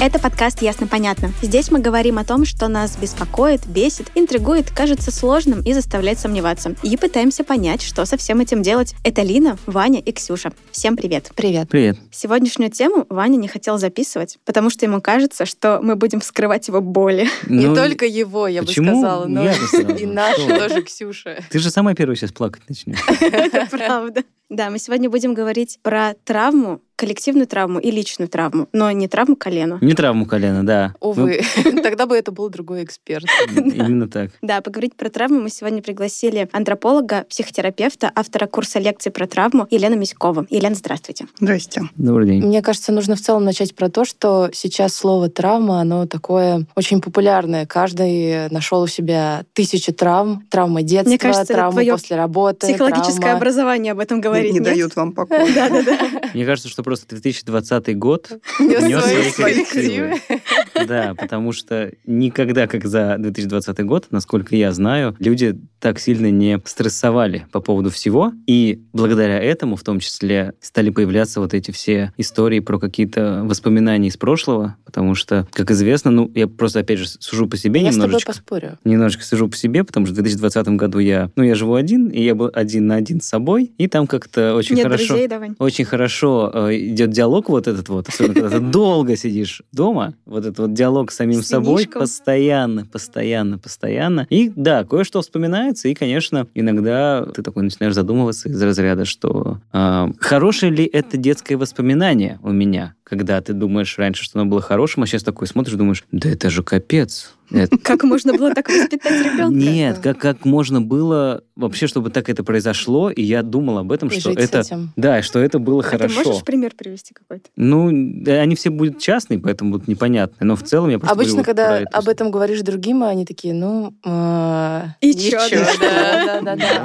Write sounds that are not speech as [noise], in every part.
Это подкаст «Ясно-понятно». Здесь мы говорим о том, что нас беспокоит, бесит, интригует, кажется сложным и заставляет сомневаться. И пытаемся понять, что со всем этим делать. Это Лина, Ваня и Ксюша. Всем привет. Привет. Привет. Сегодняшнюю тему Ваня не хотел записывать, потому что ему кажется, что мы будем вскрывать его боли. Не Ну, только его, я почему? бы сказала, но Я бы сказал, и нашу тоже Ксюша. Ты же самая первая сейчас плакать начнешь. [laughs] Это правда. Да, мы сегодня будем говорить про травму, коллективную травму и личную травму, но не травму колена. Не травму колена, да. Увы, [laughs] тогда бы это был другой эксперт. [laughs] Ну, Именно так. Да, поговорить про травму мы сегодня пригласили антрополога, психотерапевта, автора курса лекций про травму Елену Миськову. Елена, здравствуйте. Здрасте. Добрый день. Мне кажется, нужно в целом начать про то, что сейчас слово травма, оно такое очень популярное. Каждый нашел у себя тысячи травм. Травмы детства, кажется, травмы после работы. Психологическое травма. образование об этом Не, говорит. не нет? дают вам покоя. [laughs] Мне кажется, что просто 2020 год Нес свои коррективы. Да, потому что никогда, как за 2020 год, насколько я знаю, люди так сильно не стрессовали по поводу всего. И благодаря этому, в том числе, стали появляться вот эти все истории про какие-то воспоминания из прошлого. Потому что, как известно, ну, я просто, опять же, сужу по себе Я с тобой немножечко. поспорю. Немножечко сижу по себе, потому что в 2020 году я, ну, я живу один, и я был один на один с собой, и там как-то очень Нет хорошо друзей, давай. очень хорошо э, идет диалог вот этот вот, особенно когда ты долго сидишь дома, вот этот вот диалог с самим С собой постоянно, постоянно, постоянно. И да, кое-что вспоминается, и, конечно, иногда ты такой начинаешь задумываться из разряда, что э, хорошее ли это детское воспоминание у меня, когда ты думаешь раньше, что оно было хорошим, а сейчас такой смотришь, думаешь, да это же капец. [laughs] Как можно было так воспитать ребенка? нет, как, как можно было вообще, чтобы так это произошло, и я думал об этом, И что жить это... с этим. Да, что это было А хорошо. ты можешь пример привести какой-то? Ну, да, они все будут частные, поэтому будут непонятные. Но в целом я просто Обычно, когда это. об этом говоришь другим, они такие, ну... э, И чё.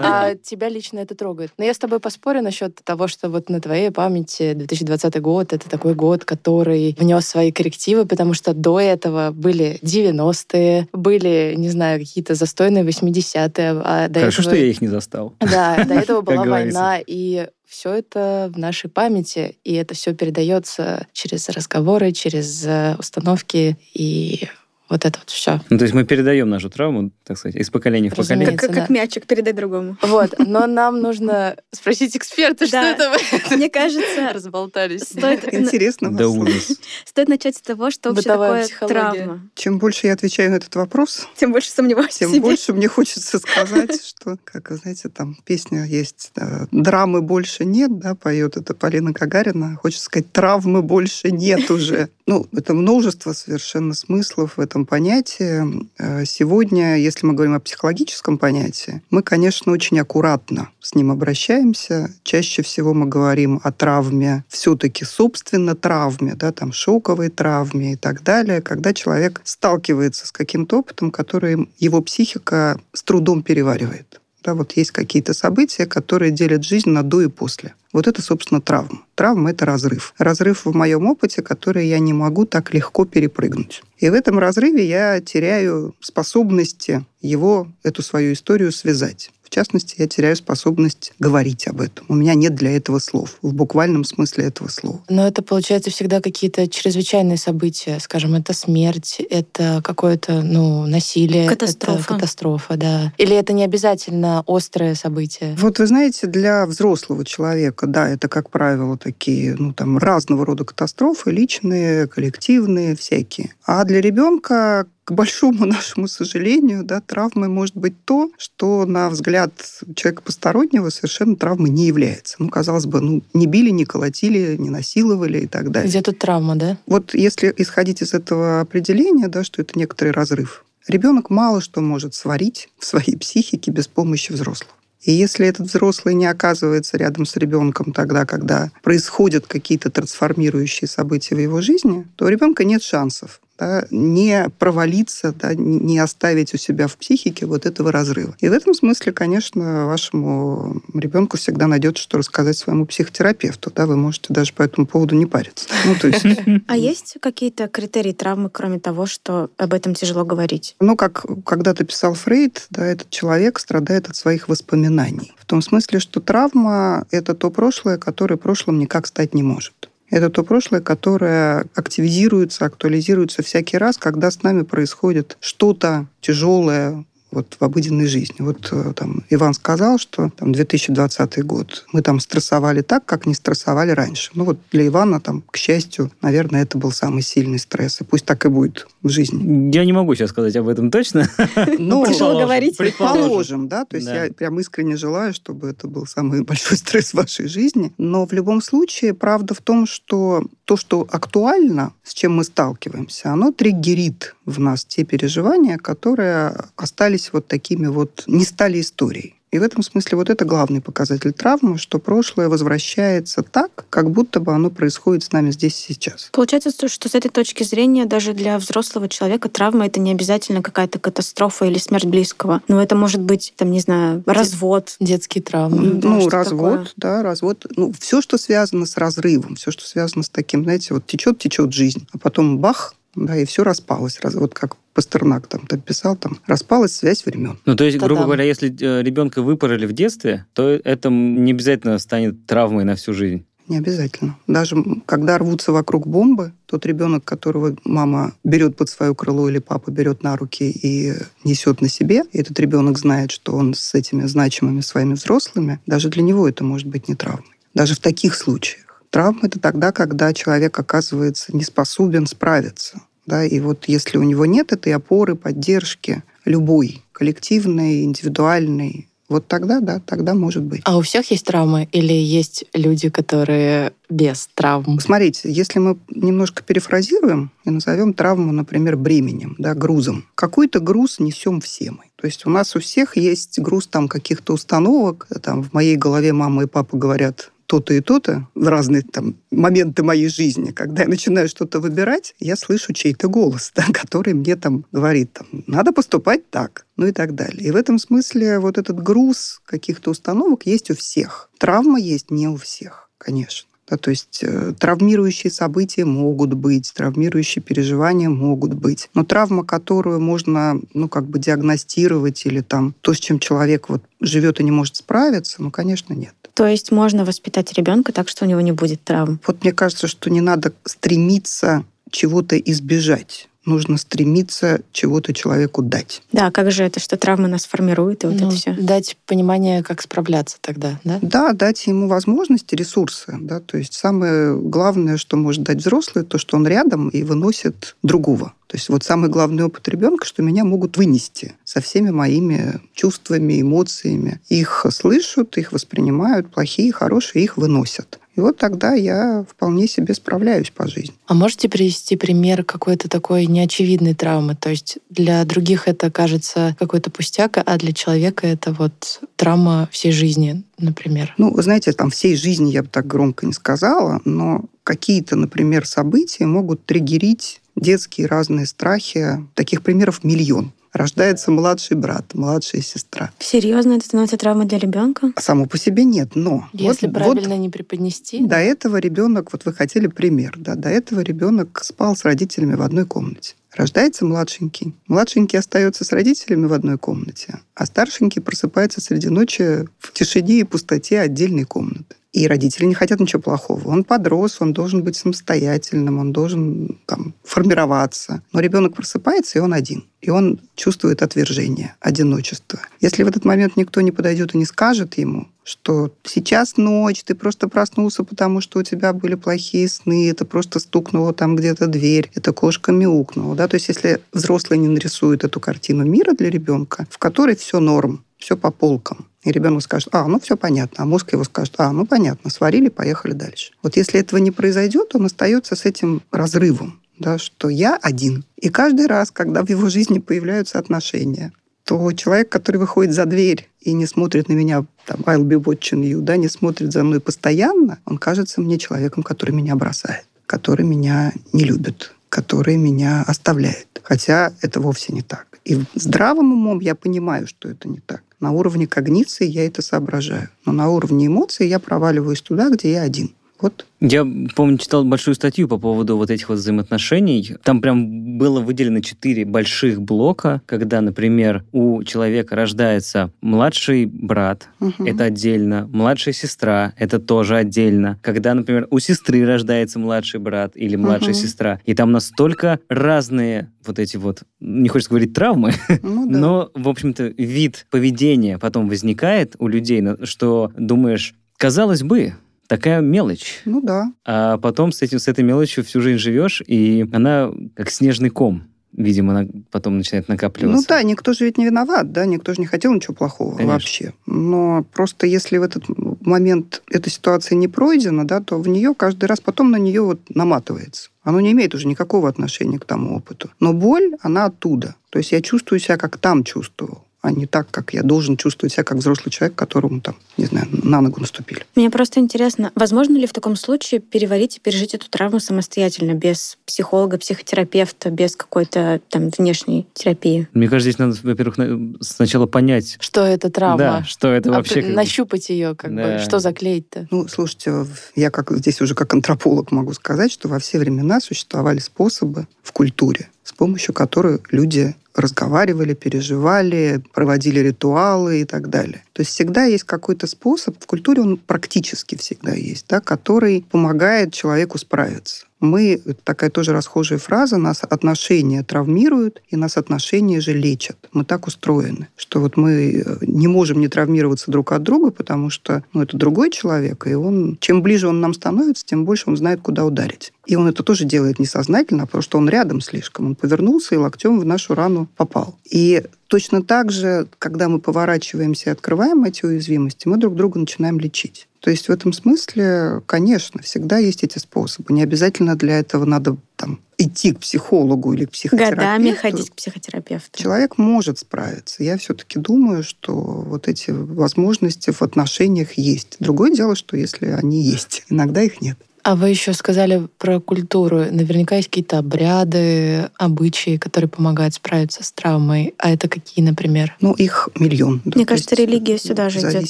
А тебя лично это трогает. Но я с тобой поспорю насчет того, что вот на твоей памяти 2020 год — это такой год, который внес свои коррективы, потому что до этого были 90-е, были, не знаю, какие-то застойные 80-е, а до Хорошо, этого... что я их не застал. Да, до [laughs] этого была война, и все это в нашей памяти, и это все передается через разговоры, через э, установки и вот это вот все. Ну, то есть мы передаем нашу травму, так сказать, из поколения в поколение. Как, как, как да. мячик передать другому. [laughs] Вот, но нам нужно спросить эксперта, что это вы [laughs] Мне кажется, разболтались. стоит, [laughs] Интересно Да ужас. стоит начать с того, что вообще такое травма. Чем больше я отвечаю на этот вопрос, Тем больше сомневаюсь в тем больше мне хочется сказать, что, как вы знаете, там песня есть да, «Драмы больше нет», да, поет это Полина Гагарина. Хочется сказать «Травмы больше нет уже». Ну, это множество совершенно смыслов в этом понятии. Э, Сегодня, если мы говорим о психологическом понятии, мы, конечно, очень аккуратно с ним обращаемся. Чаще всего мы говорим о травме, все-таки собственно травме, да, там шоковой травме и так далее, когда человек сталкивается с каким-то опытом, который его психика с трудом переваривает. Да, вот есть какие-то события, которые делят жизнь на до и после. Вот это, собственно, травма. Травма – это разрыв. Разрыв в моем опыте, который я не могу так легко перепрыгнуть. И в этом разрыве я теряю способности его, эту свою историю связать. В частности, я теряю способность говорить об этом. У меня нет для этого слов, в буквальном смысле этого слова. Но это, получается, всегда какие-то чрезвычайные события. Скажем, это смерть, это какое-то, ну, насилие. Катастрофа. Это катастрофа, да. Или это не обязательно острое событие. Вот вы знаете, для взрослого человека, да, это, как правило, такие, ну, там, разного рода катастрофы, личные, коллективные, всякие. А для ребенка, к большому [laughs] нашему сожалению, да, травмой может быть то, что на взгляд человека постороннего совершенно травмой не является. Ну, казалось бы, ну, не били, не колотили, не насиловали и так далее. Где тут травма, да? Вот если исходить из этого определения, да, что это некоторый разрыв, ребенок мало что может сварить в своей психике без помощи взрослого. И если этот взрослый не оказывается рядом с ребенком тогда, когда происходят какие-то трансформирующие события в его жизни, то у ребенка нет шансов да, не провалиться, да, не оставить у себя в психике вот этого разрыва. И в этом смысле, конечно, вашему ребенку всегда найдется, что рассказать своему психотерапевту. Да, вы можете даже по этому поводу не париться. Ну, то есть... А есть какие-то критерии травмы, кроме того, что об этом тяжело говорить? Ну, как когда-то писал Фрейд, да, этот человек страдает от своих воспоминаний. В том смысле, что травма — это то прошлое, которое прошлым никак стать не может. Это то прошлое, которое активизируется, актуализируется всякий раз, когда с нами происходит что-то тяжелое, вот в обыденной жизни. Вот э, там Иван сказал, что там 2020 год мы там стрессовали так, как не стрессовали раньше. Ну вот для Ивана там, к счастью, наверное, это был самый сильный стресс. И пусть так и будет в жизни. Я не могу сейчас сказать об этом точно. [laughs] Ну, Тяжело говорить. Предположим, да, то есть Да. я прям искренне желаю, чтобы это был самый [laughs] большой стресс в вашей жизни. Но в любом случае, правда в том, что то, что актуально, с чем мы сталкиваемся, оно триггерит в нас те переживания, которые остались вот такими вот, не стали историей. И в этом смысле вот это главный показатель травмы, что прошлое возвращается так, как будто бы оно происходит с нами здесь и сейчас. Получается, что- что с этой точки зрения даже для взрослого человека травма это не обязательно какая-то катастрофа или смерть близкого. Но это может быть, там, не знаю, развод. Детские травмы. Да, ну, развод, такое? да, развод. Ну, все, что связано с разрывом, все, что связано с таким, знаете, вот течет, течет жизнь, а потом бах, да, и все распалось. Раз- Вот как Пастернак там так писал, там распалась связь времен. Ну, то есть, грубо говоря, если э, ребенка выпороли в детстве, то это не обязательно станет травмой на всю жизнь. Не обязательно. Даже когда рвутся вокруг бомбы, тот ребенок, которого мама берет под свое крыло или папа берет на руки и несет на себе, и этот ребенок знает, что он с этими значимыми своими взрослыми, даже для него это может быть не травмой. Даже в таких случаях. Травма это тогда, когда человек оказывается не способен справиться. Да? И вот если у него нет этой опоры, поддержки, любой, коллективной, индивидуальной, вот тогда, да, тогда может быть. А у всех есть травмы или есть люди, которые без травм? Смотрите, если мы немножко перефразируем и назовем травму, например, бременем, да, грузом, какой-то груз несем все мы. То есть у нас у всех есть груз там каких-то установок. Там в моей голове мама и папа говорят то-то и то-то в разные там моменты моей жизни. Когда я начинаю что-то выбирать, я слышу чей-то голос, [laughs] да, который мне там говорит, там, надо поступать так, ну и так далее. И в этом смысле вот этот груз каких-то установок есть у всех. Травма есть не у всех, конечно. Да, то есть э, травмирующие события могут быть, травмирующие переживания могут быть. Но травма, которую можно, ну, как бы диагностировать или там то, с чем человек вот живет и не может справиться, ну, конечно, нет. То есть можно воспитать ребенка так, что у него не будет травм. Вот мне кажется, что не надо стремиться чего-то избежать. Нужно стремиться чего-то человеку дать. Да, как же это, что травма нас формирует, и вот Ну, это все. Дать понимание, как справляться тогда, да? Да, дать ему возможности, ресурсы. Да? То есть самое главное, что может дать взрослый, то, что он рядом и выносит другого. То есть вот самый главный опыт ребенка, что меня могут вынести со всеми моими чувствами, эмоциями. Их слышат, их воспринимают, плохие, хорошие, их выносят. И вот тогда я вполне себе справляюсь по жизни. А можете привести пример какой-то такой неочевидной травмы? То есть для других это кажется какой-то пустяк, а для человека это вот травма всей жизни, например. Ну, вы знаете, там всей жизни я бы так громко не сказала, но какие-то, например, события могут триггерить детские разные страхи. Таких примеров миллион. Рождается младший брат, младшая сестра. Серьезно, это становится травмой для ребенка? Само по себе нет, но Если вот, правильно вот не преподнести. до этого ребенок, вот вы хотели пример, да, до этого ребенок спал с родителями в одной комнате. Рождается младшенький. Младшенький остается с родителями в одной комнате, а старшенький просыпается среди ночи в тишине и пустоте отдельной комнаты. И родители не хотят ничего плохого. Он подрос, он должен быть самостоятельным, он должен там, формироваться. Но ребенок просыпается, и он один. И он чувствует отвержение, одиночество. Если в этот момент никто не подойдет и не скажет ему, что сейчас ночь, ты просто проснулся, потому что у тебя были плохие сны, это просто стукнула там где-то дверь, эта кошка мяукнула. Да? То есть если взрослый не нарисует эту картину мира для ребенка, в которой все норм, все по полкам, и ребенок скажет, а, ну все понятно, а мозг его скажет, а, ну понятно, сварили, поехали дальше. Вот если этого не произойдет, он остается с этим разрывом, да, что я один. И каждый раз, когда в его жизни появляются отношения, то человек, который выходит за дверь и не смотрит на меня, там, I'll be watching you, да, не смотрит за мной постоянно, он кажется мне человеком, который меня бросает, который меня не любит. который меня оставляет. Хотя это вовсе не так. И здравым умом я понимаю, что это не так. На уровне когниции я это соображаю. Но на уровне эмоций я проваливаюсь туда, где я один. Вот Я, помню, читал большую статью по поводу вот этих вот взаимоотношений. Там прям было выделено четыре больших блока, когда, например, у человека рождается младший брат, Мгм. это отдельно, младшая сестра, это тоже отдельно. Когда, например, у сестры рождается младший брат или младшая Мгм. сестра, и там настолько разные вот эти вот, не хочется говорить травмы, Ну да. [laughs] но, в общем-то, вид поведения потом возникает у людей, что думаешь, казалось бы, такая мелочь. Ну да. А потом с, этим, с этой мелочью всю жизнь живешь, и она как снежный ком, видимо, она потом начинает накапливаться. Ну да, никто же ведь не виноват, да, никто же не хотел ничего плохого Конечно. вообще. Но просто если в этот момент эта ситуация не пройдена, да, то в нее каждый раз потом на нее вот наматывается. Оно не имеет уже никакого отношения к тому опыту. Но боль, она оттуда. То есть я чувствую себя, как там чувствовал, а не так, как я должен чувствовать себя, как взрослый человек, которому там, не знаю, на ногу наступили. Мне просто интересно, возможно ли в таком случае переварить и пережить эту травму самостоятельно, без психолога, психотерапевта, без какой-то там внешней терапии? Мне кажется, здесь надо, во-первых, на- сначала понять, Что это травма? да, что это А вообще... Нащупать ее, как Да. бы, что заклеить-то? Ну, слушайте, я как здесь уже как антрополог могу сказать, что во все времена существовали способы в культуре, с помощью которых люди разговаривали, переживали, проводили ритуалы и так далее. То есть всегда есть какой-то способ, в культуре он практически всегда есть, да, который помогает человеку справиться. Мы, такая тоже расхожая фраза, нас отношения травмируют, и нас отношения же лечат. Мы так устроены, что вот мы э, не можем не травмироваться друг от друга, потому что ну, это другой человек, и он, чем ближе он нам становится, тем больше он знает, куда ударить. И он это тоже делает несознательно, потому что он рядом слишком. Он повернулся и локтем в нашу рану попал. И точно так же, когда мы поворачиваемся и открываем эти уязвимости, мы друг друга начинаем лечить. То есть в этом смысле, конечно, всегда есть эти способы. Не обязательно для этого надо там, идти к психологу или к психотерапевту. Годами ходить к психотерапевту. Человек может справиться. Я все-таки думаю, что вот эти возможности в отношениях есть. Другое дело, что если они есть, иногда их нет. А вы еще сказали про культуру. Наверняка есть какие-то обряды, обычаи, которые помогают справиться с травмой. А это какие, например? Ну, их миллион. да, Мне то кажется, есть, религия сюда же в идет, нет?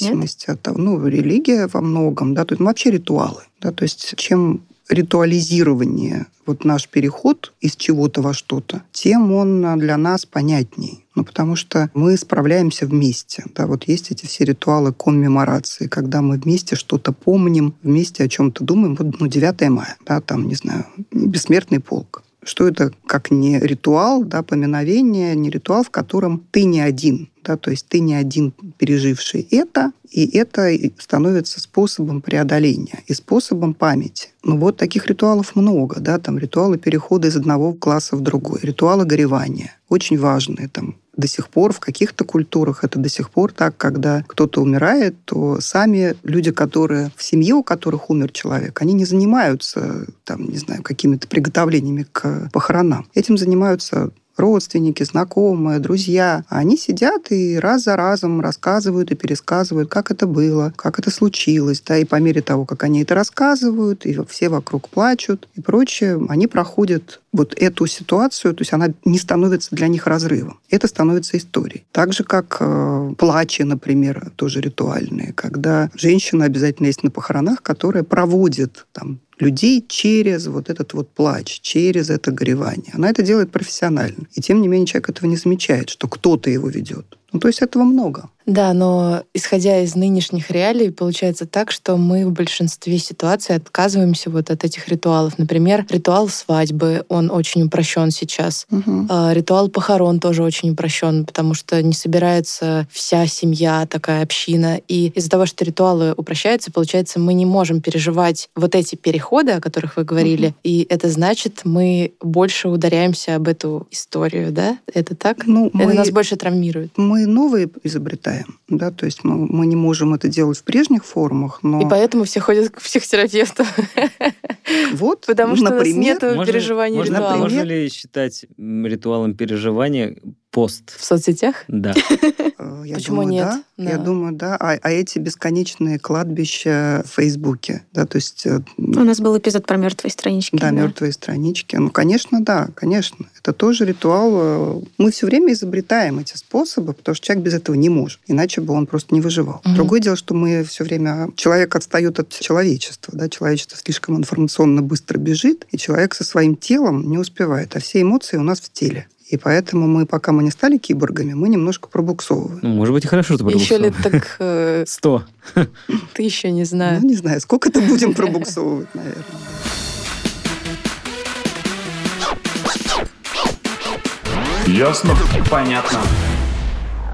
зависимости от того. Ну, религия во многом, да, то есть ну, вообще ритуалы. Да, то есть чем ритуализирование, вот наш переход из чего-то во что-то, тем он а, для нас понятней. Ну, потому что мы справляемся вместе. Да, вот есть эти все ритуалы коммеморации, когда мы вместе что-то помним, вместе о чем-то думаем. Вот, ну, 9 мая, да, там, не знаю, бессмертный полк. Что это как не ритуал, да, поминовение, не ритуал, в котором ты не один, да, то есть ты не один переживший это, и это становится способом преодоления и способом памяти. Ну вот таких ритуалов много, да, там ритуалы перехода из одного класса в другой, ритуалы горевания, очень важные, там до сих пор в каких-то культурах это до сих пор так, когда кто-то умирает, то сами люди, которые в семье, у которых умер человек, они не занимаются, там, не знаю, какими-то приготовлениями к похоронам. Этим занимаются родственники, знакомые, друзья. Они сидят и раз за разом рассказывают и пересказывают, как это было, как это случилось. Да, и по мере того, как они это рассказывают, и все вокруг плачут и прочее, они проходят вот эту ситуацию, то есть она не становится для них разрывом. Это становится историей. Так же, как э, плачи, например, тоже ритуальные, когда женщина обязательно есть на похоронах, которая проводит там людей через вот этот вот плач, через это горевание. Она это делает профессионально. И тем не менее человек этого не замечает, что кто-то его ведет. Ну, то есть этого много. Да, но исходя из нынешних реалий, получается так, что мы в большинстве ситуаций отказываемся вот от этих ритуалов. Например, ритуал свадьбы, он очень упрощен сейчас. Угу. Ритуал похорон тоже очень упрощен, потому что не собирается вся семья, такая община. И из-за того, что ритуалы упрощаются, получается, мы не можем переживать вот эти переходы, о которых вы говорили. И это значит, мы больше ударяемся об эту историю, да? Это так? Ну, Это мы, нас больше травмирует. мы новые изобретаем, да, то есть мы, мы не можем это делать в прежних формах, но И поэтому все ходят к психотерапевту. вот, Потому что у нас например, нету переживаний можно, ритуалов. можно ли считать ритуалом переживания пост. В соцсетях? Да. [laughs] Э, Я Почему думаю, нет? Да. Я Да. думаю, да. А, а эти бесконечные кладбища в Фейсбуке, да, то есть э, У нас был эпизод про мертвые странички. Да, мертвые странички. Ну, конечно, да, конечно. Это тоже ритуал. э, Мы все время изобретаем эти способы, потому что человек без этого не может. Иначе бы он просто не выживал. Мгм. Другое дело, что мы все время... Человек отстает от человечества. Да? Человечество слишком информационно быстро бежит, и человек со своим телом не успевает. А все эмоции у нас в теле. И поэтому мы, пока мы не стали киборгами, мы немножко пробуксовываем. Ну, может быть, и хорошо, что Еще пробуксовал. лет так [laughs] э, Сто. [laughs] ты еще не знаю. Ну, не знаю, сколько-то будем пробуксовывать, наверное. Ясно? Понятно.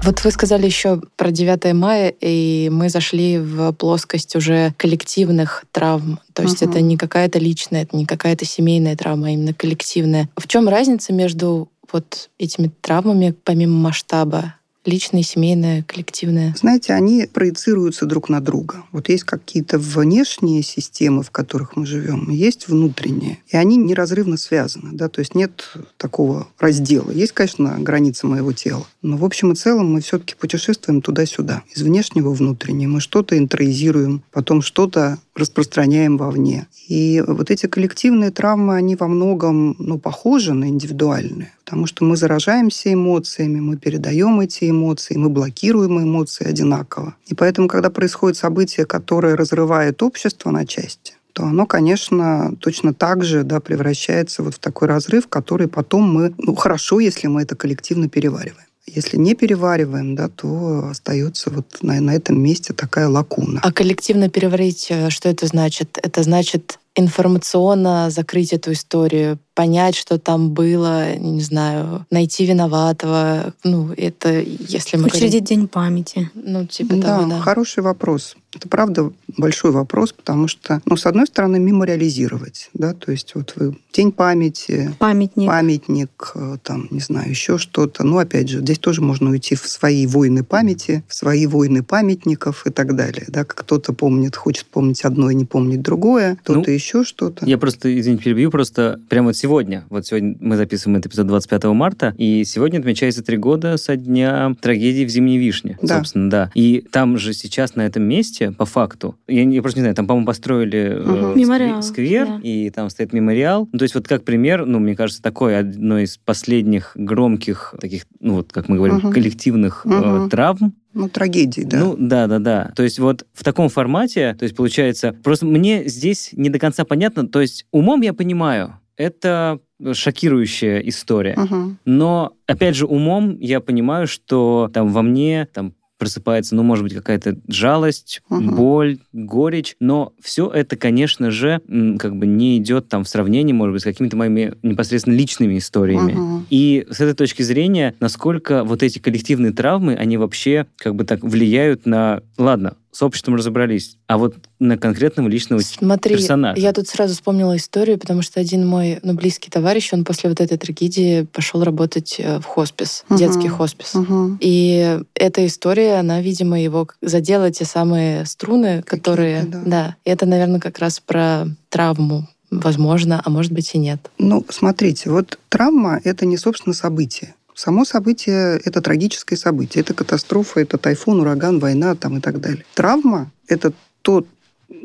Вот вы сказали еще про 9 мая, и мы зашли в плоскость уже коллективных травм. То есть Мгм. это не какая-то личная, это не какая-то семейная травма, а именно коллективная. В чем разница между вот этими травмами, помимо масштаба? Личная, семейная, коллективная? Знаете, они проецируются друг на друга. Вот есть какие-то внешние системы, в которых мы живем, есть внутренние. И они неразрывно связаны. Да? То есть нет такого раздела. Есть, конечно, границы моего тела. Но в общем и целом мы все-таки путешествуем туда-сюда. Из внешнего в внутреннее. Мы что-то интроизируем, потом что-то распространяем вовне. И вот эти коллективные травмы, они во многом ну, похожи на индивидуальные. Потому что мы заражаемся эмоциями, мы передаем эти эмоции, мы блокируем эмоции одинаково. И поэтому, когда происходит событие, которое разрывает общество на части, то оно, конечно, точно так же да, превращается вот в такой разрыв, который потом мы... Ну, хорошо, если мы это коллективно перевариваем. Если не перевариваем, да, то остается вот на, на этом месте такая лакуна. А коллективно переварить, э, что это значит? Это значит информационно закрыть эту историю, понять, что там было, не знаю, найти виноватого. Ну, это если мы Учредить день памяти. говорим- Ну, типа Да, того, да. хороший вопрос. Это правда большой вопрос, потому что, ну, с одной стороны, мемориализировать, да, то есть вот вы день памяти, Памятник. памятник, э, там, не знаю, еще что-то. Ну, опять же, здесь тоже можно уйти в свои войны памяти, в свои войны памятников и так далее. Да, как кто-то помнит, хочет помнить одно и не помнить другое, кто-то Ну, еще что-то. Я просто, извините, перебью, просто прямо вот сегодня, вот сегодня мы записываем этот эпизод 25 марта, и сегодня отмечается три года со дня трагедии в Зимней Вишне, Да. собственно, да. И там же сейчас на этом месте, по факту, я, я просто не знаю, там, по-моему, построили э, скве- Мемориал, сквер, да. и там стоит мемориал. Ну, то есть вот как пример, ну, мне кажется, такой одно из последних громких таких, ну, вот как мы говорим, Мгм. коллективных э, Мгм. травм, Ну, трагедии, да. ну, да, да, да. То есть вот в таком формате, то есть получается, просто мне здесь не до конца понятно, то есть умом я понимаю, это шокирующая история. Мгм. Но, опять же, умом я понимаю, что там во мне там просыпается, ну, может быть, какая-то жалость, Мгм. боль, горечь, но все это, конечно же, как бы не идет там в сравнении, может быть, с какими-то моими непосредственно личными историями. Мгм. И с этой точки зрения, насколько вот эти коллективные травмы, они вообще как бы так влияют на... Ладно, с обществом разобрались, а вот на конкретного личного Смотри, персонажа. я тут сразу вспомнила историю, потому что один мой ну, близкий товарищ, он после вот этой трагедии пошел работать э, в хоспис, Мгм. детский хоспис. Мгм. И эта история, она, видимо, его задела те самые струны, которые... да. И это, наверное, как раз про травму, возможно, а может быть и нет. Ну, смотрите, вот травма – это не, собственно, событие. Само событие – это трагическое событие. Это катастрофа, это тайфун, ураган, война там, и так далее. Травма – это то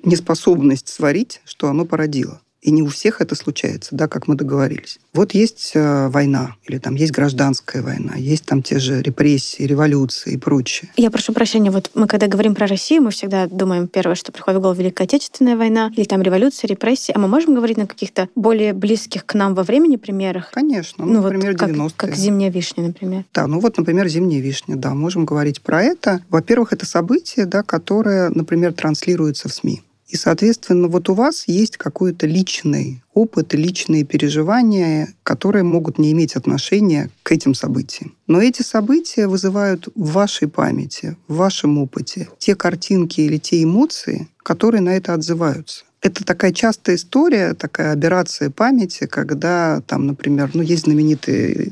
неспособность сварить, что оно породило. И не у всех это случается, да, как мы договорились. Вот есть э, война, или там есть гражданская война, есть там те же репрессии, революции и прочее. Я прошу прощения, вот мы когда говорим про Россию, мы всегда думаем первое, что приходит в голову Великая Отечественная война, или там революция, репрессии. А мы можем говорить на каких-то более близких к нам во времени примерах? Конечно, ну, вот например, как, 90-е. как «Зимняя вишня», например. Да, ну вот, например, «Зимняя вишня», да, можем говорить про это. Во-первых, это событие, да, которое, например, транслируется в СМИ. И, соответственно, вот у вас есть какой-то личный опыт, личные переживания, которые могут не иметь отношения к этим событиям. Но эти события вызывают в вашей памяти, в вашем опыте те картинки или те эмоции, которые на это отзываются. Это такая частая история, такая аберрация памяти, когда там, например, ну, есть знаменитый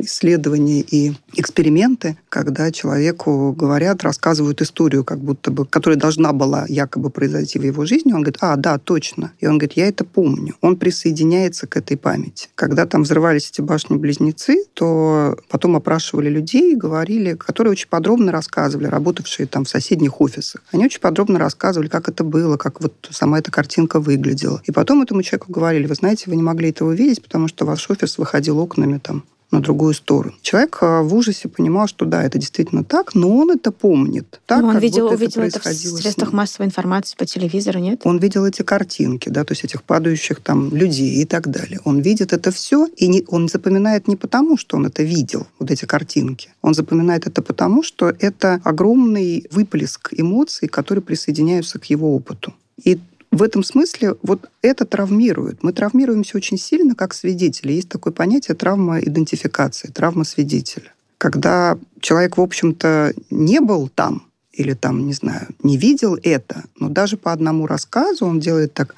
исследования и эксперименты, когда человеку говорят, рассказывают историю, как будто бы, которая должна была якобы произойти в его жизни. Он говорит, а, да, точно. И он говорит, я это помню. Он присоединяется к этой памяти. Когда там взрывались эти башни-близнецы, то потом опрашивали людей говорили, которые очень подробно рассказывали, работавшие там в соседних офисах. Они очень подробно рассказывали, как это было, как вот сама эта картинка выглядела. И потом этому человеку говорили, вы знаете, вы не могли этого видеть, потому что ваш офис выходил окнами там на другую сторону. Человек а, в ужасе понимал, что да, это действительно так, но он это помнит. Так, но он как видел, будто увидел это, это в средствах массовой информации, по телевизору, нет? Он видел эти картинки, да, то есть этих падающих там людей и так далее. Он видит это все, и не, он запоминает не потому, что он это видел, вот эти картинки. Он запоминает это потому, что это огромный выплеск эмоций, которые присоединяются к его опыту. И в этом смысле вот это травмирует. Мы травмируемся очень сильно как свидетели. Есть такое понятие травма идентификации, травма свидетеля. Когда человек, в общем-то, не был там, или там, не знаю, не видел это, но даже по одному рассказу он делает так,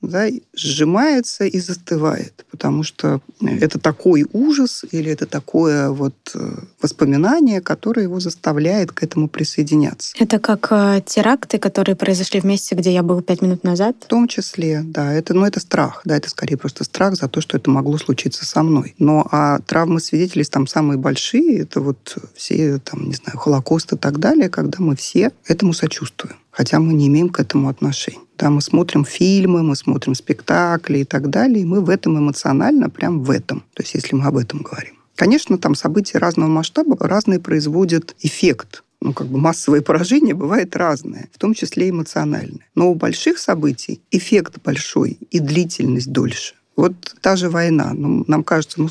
да, сжимается и застывает, потому что это такой ужас или это такое вот э, воспоминание, которое его заставляет к этому присоединяться. Это как э, теракты, которые произошли в месте, где я был пять минут назад. В том числе, да, это, ну, это страх, да, это скорее просто страх за то, что это могло случиться со мной. Но а травмы свидетелей там самые большие, это вот все, там, не знаю, Холокост и так далее, когда мы все этому сочувствуем, хотя мы не имеем к этому отношения. Да, мы смотрим фильмы, мы смотрим спектакли и так далее, и мы в этом эмоционально, прям в этом. То есть если мы об этом говорим. Конечно, там события разного масштаба разные производят эффект. Ну, как бы массовое поражение бывает разное, в том числе эмоциональное. Но у больших событий эффект большой и длительность дольше. Вот та же война. Ну, нам кажется, ну,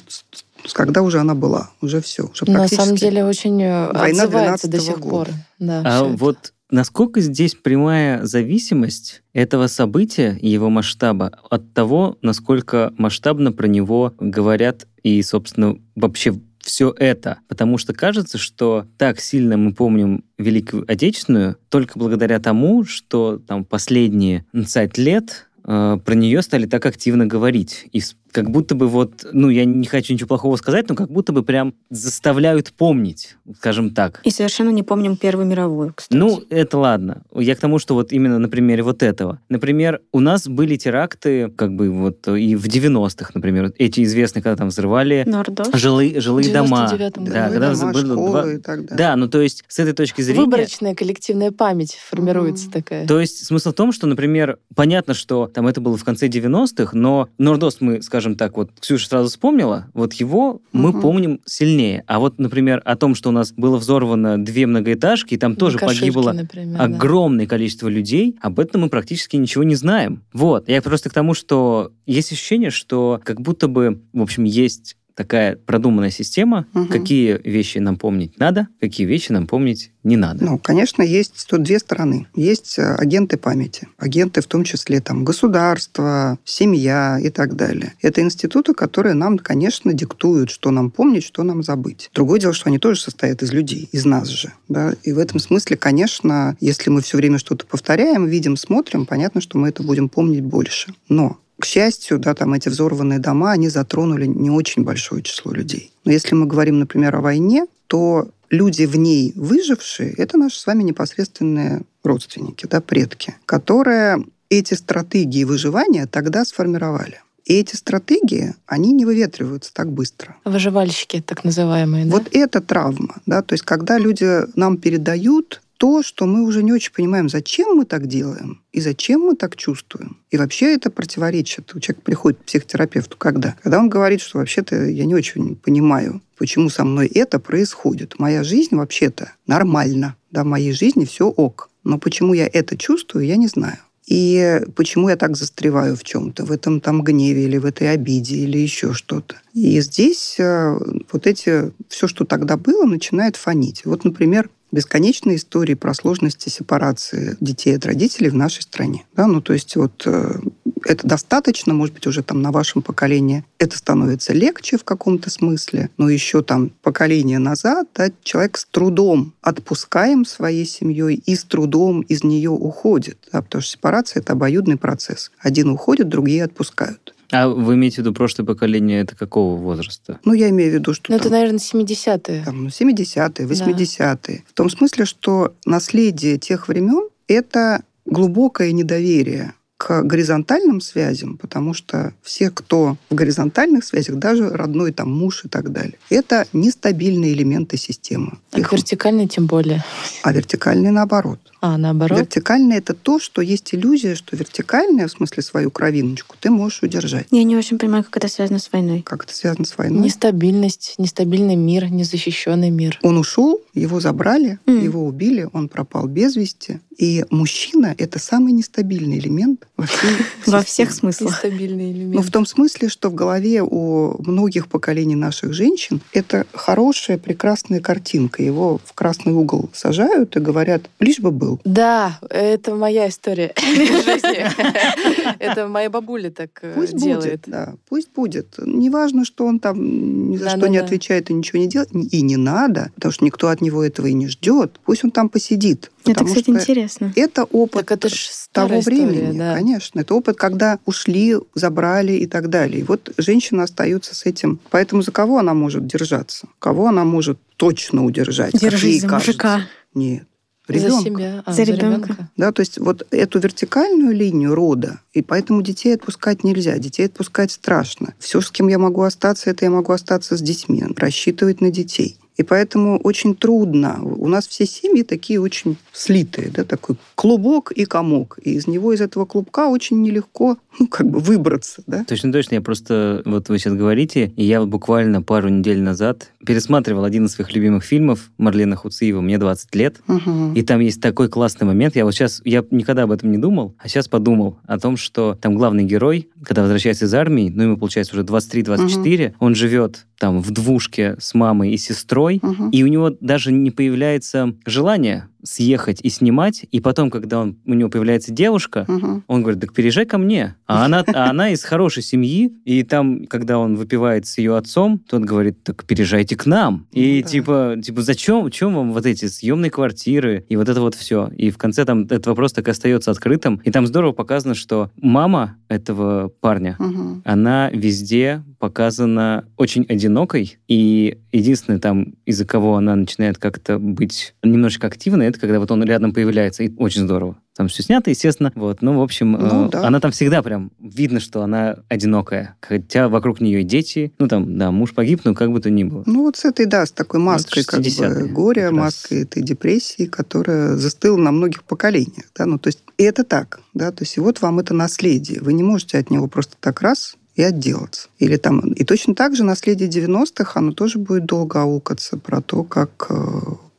когда уже она была, уже все. Уже На практически... самом деле очень э, Война отзывается до 12-го сих года. пор. Да, А всё это. Насколько здесь прямая зависимость этого события и его масштаба от того, насколько масштабно про него говорят и, собственно, вообще все это. Потому что кажется, что так сильно мы помним Великую Отечественную только благодаря тому, что там последние 20 лет э, про нее стали так активно говорить. И как будто бы вот, ну, я не хочу ничего плохого сказать, но как будто бы прям заставляют помнить, скажем так. И совершенно не помним Первую мировую, кстати. Ну, это ладно. Я к тому, что вот именно на примере вот этого. Например, у нас были теракты, как бы вот и в 90-х, например, эти известные, когда там взрывали Нордост. жилые, жилые В дома. 99-м году. Да, Жилые когда дома, было школы два- и так далее. Да, ну то есть с этой точки зрения... Выборочная коллективная память формируется Мгм. такая. То есть смысл в том, что, например, понятно, что там это было в конце 90-х, но Нордост мы, скажем так, вот Ксюша сразу вспомнила, вот его мы Мгм. помним сильнее. А вот, например, о том, что у нас было взорвано две многоэтажки, и там тоже Каширки, погибло например, да. огромное количество людей, об этом мы практически ничего не знаем. Вот. Я просто к тому, что есть ощущение, что как будто бы, в общем, есть такая продуманная система, Мгм. какие вещи нам помнить надо, какие вещи нам помнить не надо. Ну, конечно, есть тут две стороны. Есть э, агенты памяти. Агенты в том числе там государство, семья и так далее. Это институты, которые нам, конечно, диктуют, что нам помнить, что нам забыть. Другое дело, что они тоже состоят из людей, из нас же. Да? И в этом смысле, конечно, если мы все время что-то повторяем, видим, смотрим, понятно, что мы это будем помнить больше. Но к счастью, да, там эти взорванные дома, они затронули не очень большое число людей. Но если мы говорим, например, о войне, то люди в ней выжившие, это наши с вами непосредственные родственники, да, предки, которые эти стратегии выживания тогда сформировали. И эти стратегии, они не выветриваются так быстро. Выживальщики, так называемые. да? Вот это травма, да, то есть когда люди нам передают то, что мы уже не очень понимаем, зачем мы так делаем и зачем мы так чувствуем. И вообще это противоречит. У человека приходит к психотерапевту когда? Когда он говорит, что вообще-то я не очень понимаю, почему со мной это происходит. Моя жизнь вообще-то нормальна. Да, в моей жизни все ок. Но почему я это чувствую, я не знаю. И почему я так застреваю в чем-то, в этом там гневе или в этой обиде или еще что-то. И здесь э, вот эти, все, что тогда было, начинает фонить. Вот, например, бесконечные истории про сложности сепарации детей от родителей в нашей стране. Да? Ну, то есть вот э, это достаточно, может быть, уже там на вашем поколении это становится легче в каком-то смысле, но еще там поколение назад да, человек с трудом отпускаем своей семьей и с трудом из нее уходит, да, потому что сепарация – это обоюдный процесс. Один уходит, другие отпускают. А вы имеете в виду прошлое поколение, это какого возраста? Ну, я имею в виду, что Ну, это, наверное, 70-е. там, ну, 70-е, 80-е. В том смысле, что наследие тех времен – это глубокое недоверие к горизонтальным связям, потому что все, кто в горизонтальных связях, даже родной там муж и так далее, это нестабильные элементы системы. А Их- вертикальный тем более. а вертикальные наоборот. А, наоборот. Вертикальное это то, что есть иллюзия, что вертикальное, в смысле свою кровиночку, ты можешь удержать. Я не очень понимаю, как это связано с войной. Как это связано с войной? Нестабильность, нестабильный мир, незащищенный мир. Он ушел, его забрали, М. его убили, он пропал без вести. И мужчина – это самый нестабильный элемент [laughs] во всех смыслах. Нестабильный элемент. Ну, в том смысле, что в голове у многих поколений наших женщин это хорошая, прекрасная картинка. Его в красный угол сажают и говорят, лишь бы был. Да, это моя история [laughs] жизни. [laughs] Это моя бабуля так э, Пусть делает. будет, да, пусть будет. Неважно, что он там ни за что не отвечает и ничего не делает. И не надо, потому что никто от него этого и не ждет. Пусть он там посидит. Это, кстати, что интересно. Это опыт Так это того история, времени, да. конечно. Это опыт, когда ушли, забрали и так далее. И вот женщина остается с этим. Поэтому за кого она может держаться? Кого она может точно удержать? Держись за кажется? мужика. Нет. За Ребенка. себя. А, За за ребенка. ребенка. Да, то есть вот эту вертикальную линию рода, и поэтому детей отпускать нельзя, детей отпускать страшно. Все, с кем я могу остаться, это я могу остаться с детьми, рассчитывать на детей. И поэтому очень трудно. У нас все семьи такие очень слитые, да, такой клубок и комок. И из него, из этого клубка очень нелегко, ну, как бы выбраться, да. Точно, точно. Я просто, вот вы сейчас говорите, и я вот буквально пару недель назад пересматривал один из своих любимых фильмов Марлена Хуциева «Мне 20 лет». Мгм. И там есть такой классный момент. Я вот сейчас, я никогда об этом не думал, а сейчас подумал о том, что там главный герой, когда возвращается из армии, ну, ему, получается, уже 23-24, он живет там в двушке с мамой и сестрой, Мгм. и у него даже не появляется желание съехать и снимать, и потом, когда он, у него появляется девушка, Мгм. он говорит, так переезжай ко мне. А она, а она из хорошей семьи, и там, когда он выпивает с ее отцом, тот говорит, так переезжайте к нам. И Ну да. типа, типа, зачем, чем вам вот эти съемные квартиры и вот это вот все. И в конце там этот вопрос так и остается открытым. И там здорово показано, что мама этого парня, Мгм. она везде показана очень одинокой, и единственное там, из-за кого она начинает как-то быть немножечко активной, это когда вот он рядом появляется, и очень здорово. Там все снято, естественно. Вот. Ну, в общем, Ну, э, да. она там всегда прям видно, что она одинокая. Хотя вокруг нее и дети. Ну, там, да, муж погиб, но как бы то ни было. Ну, вот с этой, да, с такой Ну, маской как бы 60-е горя, как раз. маской этой депрессии, которая застыла на многих поколениях. Да? Ну, то есть, и это так. Да? То есть, и вот вам это наследие. Вы не можете от него просто так раз и отделаться. Или там... И точно так же наследие 90-х, оно тоже будет долго аукаться про то, как, э,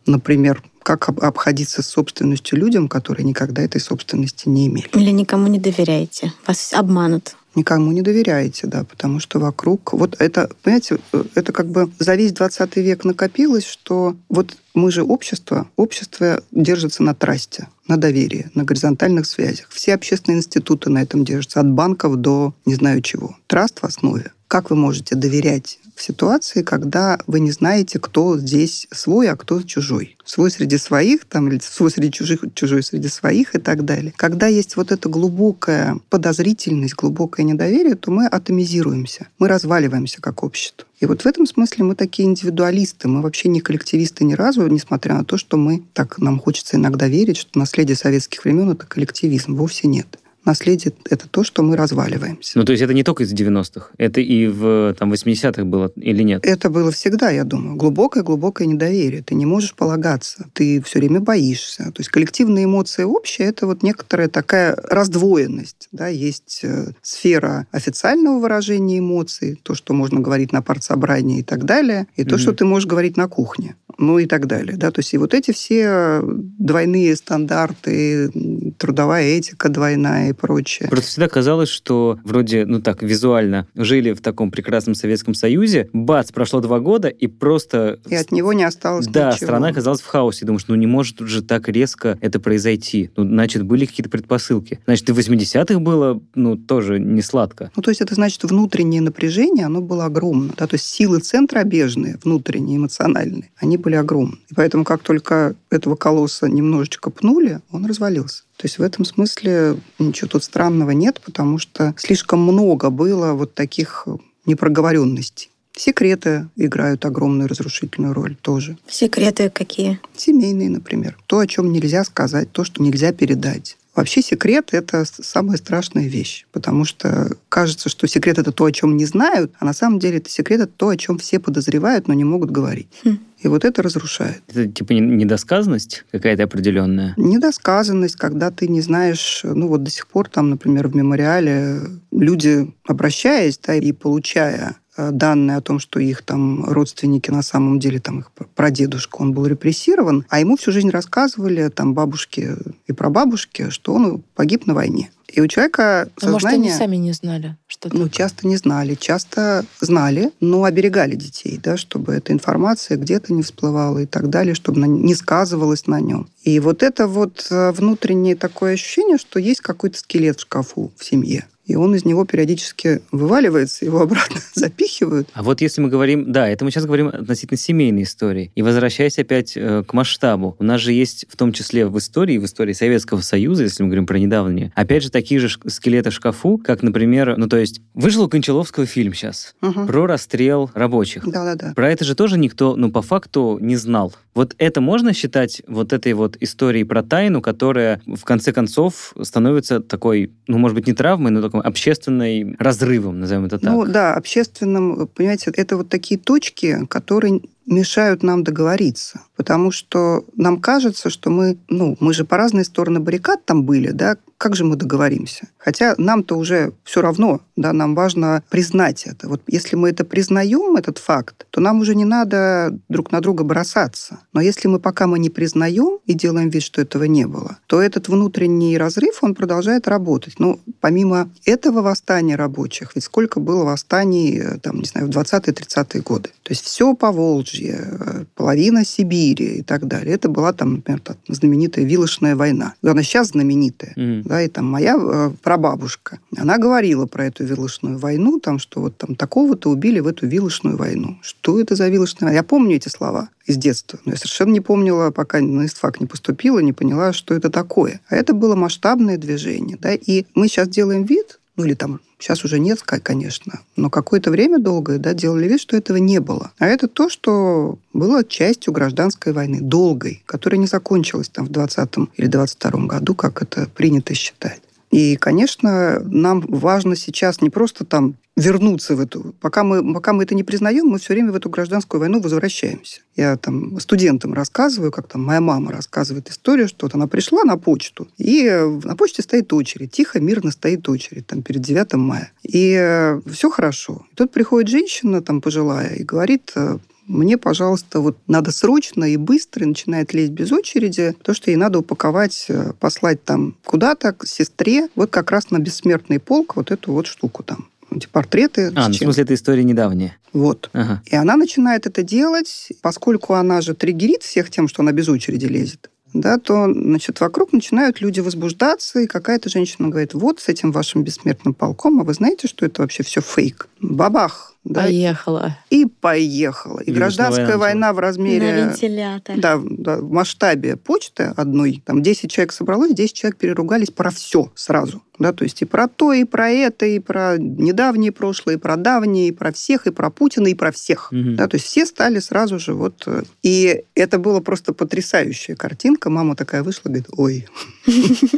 например, как об- обходиться с собственностью людям, которые никогда этой собственности не имели. Или никому не доверяете. Вас обманут. Никому не доверяете, да, потому что вокруг... Вот это, понимаете, э, это как бы за весь 20 век накопилось, что вот мы же общество, общество держится на трасте, на доверии, на горизонтальных связях. Все общественные институты на этом держатся, от банков до не знаю чего. Траст в основе. Как вы можете доверять в ситуации, когда вы не знаете, кто здесь свой, а кто чужой? Свой среди своих, там, или свой среди чужих, чужой среди своих и так далее. Когда есть вот эта глубокая подозрительность, глубокое недоверие, то мы атомизируемся, мы разваливаемся как общество. И вот в этом смысле мы такие индивидуалисты, мы вообще не коллективисты ни разу, несмотря на то, что мы, так нам хочется иногда верить, что наследие советских времен – это коллективизм. Вовсе нет. Наследие – это то, что мы разваливаемся. Ну, то есть это не только из 90-х, это и в там, 80-х было или нет? Это было всегда, я думаю. Глубокое-глубокое недоверие. Ты не можешь полагаться. Ты все время боишься. То есть коллективные эмоции общие – это вот некоторая такая раздвоенность. Да? Есть э, сфера официального выражения эмоций, то, что можно говорить на партсобрании и так далее, и то, Мгм. что ты можешь говорить на кухне. Ну и так далее. Да? То есть и вот эти все двойные стандарты, трудовая этика двойная и прочее. Просто всегда казалось, что вроде, ну так, визуально жили в таком прекрасном Советском Союзе, бац, прошло два года, и просто... И от него не осталось Да, ничего. страна оказалась в хаосе. Думаешь, ну не может же так резко это произойти. Ну, значит, были какие-то предпосылки. Значит, и в 80-х было, ну, тоже не сладко. Ну, то есть это значит, внутреннее напряжение, оно было огромно. Да? То есть силы центробежные, внутренние, эмоциональные, они были были огромные. И поэтому, как только этого колосса немножечко пнули, он развалился. То есть в этом смысле ничего тут странного нет, потому что слишком много было вот таких непроговоренностей. Секреты играют огромную разрушительную роль тоже. Секреты какие? Семейные, например. То, о чем нельзя сказать, то, что нельзя передать. Вообще секрет – это самая страшная вещь, потому что кажется, что секрет – это то, о чем не знают, а на самом деле это секрет – это то, о чем все подозревают, но не могут говорить. Хм. И вот это разрушает. Это типа недосказанность какая-то определенная? Недосказанность, когда ты не знаешь, ну вот до сих пор там, например, в мемориале люди, обращаясь да, и получая данные о том, что их там родственники на самом деле, там их прадедушка, он был репрессирован, а ему всю жизнь рассказывали там бабушки и прабабушки, что он погиб на войне. И у человека сознание... А может, они сами не знали? Что ну, часто не знали, часто знали, но оберегали детей, да, чтобы эта информация где-то не всплывала и так далее, чтобы не сказывалась на нем. И вот это вот э, внутреннее такое ощущение, что есть какой-то скелет в шкафу в семье и он из него периодически вываливается, его обратно [laughs] запихивают. А вот если мы говорим, да, это мы сейчас говорим относительно семейной истории. И возвращаясь опять э, к масштабу, у нас же есть в том числе в истории, в истории Советского Союза, если мы говорим про недавние, опять же такие же скелеты в шкафу, как, например, ну то есть вышел у Кончаловского фильм сейчас угу. про расстрел рабочих. Да-да-да. Про это же тоже никто, ну по факту не знал. Вот это можно считать вот этой вот историей про тайну, которая в конце концов становится такой, ну может быть не травмой, но такой таким общественным разрывом, назовем это так. Ну да, общественным, понимаете, это вот такие точки, которые мешают нам договориться. Потому что нам кажется, что мы, ну, мы же по разные стороны баррикад там были, да, как же мы договоримся? Хотя нам-то уже все равно, да, нам важно признать это. Вот если мы это признаем, этот факт, то нам уже не надо друг на друга бросаться. Но если мы пока мы не признаем и делаем вид, что этого не было, то этот внутренний разрыв, он продолжает работать. Ну, помимо этого восстания рабочих, ведь сколько было восстаний, э, там, не знаю, в 20-30-е годы. То есть все по Волжье, э, половина Сибири и так далее. Это была там, например, знаменитая Вилошная война. Она сейчас знаменитая. Да, и там моя э, прабабушка, она говорила про эту вилочную войну, там, что вот там такого-то убили в эту вилочную войну. Что это за вилочная война? Я помню эти слова из детства, но я совершенно не помнила, пока на ИСТФАК не поступила, не поняла, что это такое. А это было масштабное движение, да, и мы сейчас делаем вид, ну или там сейчас уже нет, конечно, но какое-то время долгое да, делали вид, что этого не было. А это то, что было частью гражданской войны, долгой, которая не закончилась там в 20 или 22 году, как это принято считать. И, конечно, нам важно сейчас не просто там вернуться в эту... Пока мы, пока мы это не признаем, мы все время в эту гражданскую войну возвращаемся. Я там студентам рассказываю, как там моя мама рассказывает историю, что вот она пришла на почту, и на почте стоит очередь, тихо, мирно стоит очередь, там, перед 9 мая. И э, все хорошо. И тут приходит женщина, там, пожилая, и говорит, э, мне, пожалуйста, вот надо срочно и быстро, и начинает лезть без очереди, то, что ей надо упаковать, э, послать там куда-то к сестре, вот как раз на бессмертный полк вот эту вот штуку там эти портреты. А, ну, в смысле, это история недавняя. Вот. Ага. И она начинает это делать, поскольку она же триггерит всех тем, что она без очереди лезет да, то значит, вокруг начинают люди возбуждаться, и какая-то женщина говорит, вот с этим вашим бессмертным полком, а вы знаете, что это вообще все фейк? Бабах! Да, поехала. И поехала. И, и гражданская война, война в размере... На вентилятор. Да, да, в масштабе почты одной. Там 10 человек собралось, 10 человек переругались про все сразу. Да, то есть и про то, и про это, и про недавнее прошлое, и про давнее, и про всех, и про Путина, и про всех. Угу. Да, то есть все стали сразу же вот... Э, и это было просто потрясающая картинка. Мама такая вышла, говорит, ой. [laughs]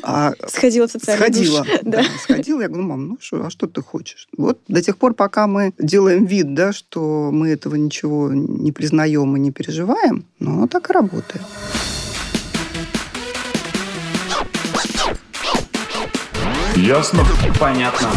А сходила в социальный Сходила, да. Сходила. Я говорю, мам, ну что, а что ты хочешь? Вот до тех пор, пока мы делаем вид, да, что мы этого ничего не признаем и не переживаем, но так и работает. Ясно? Понятно.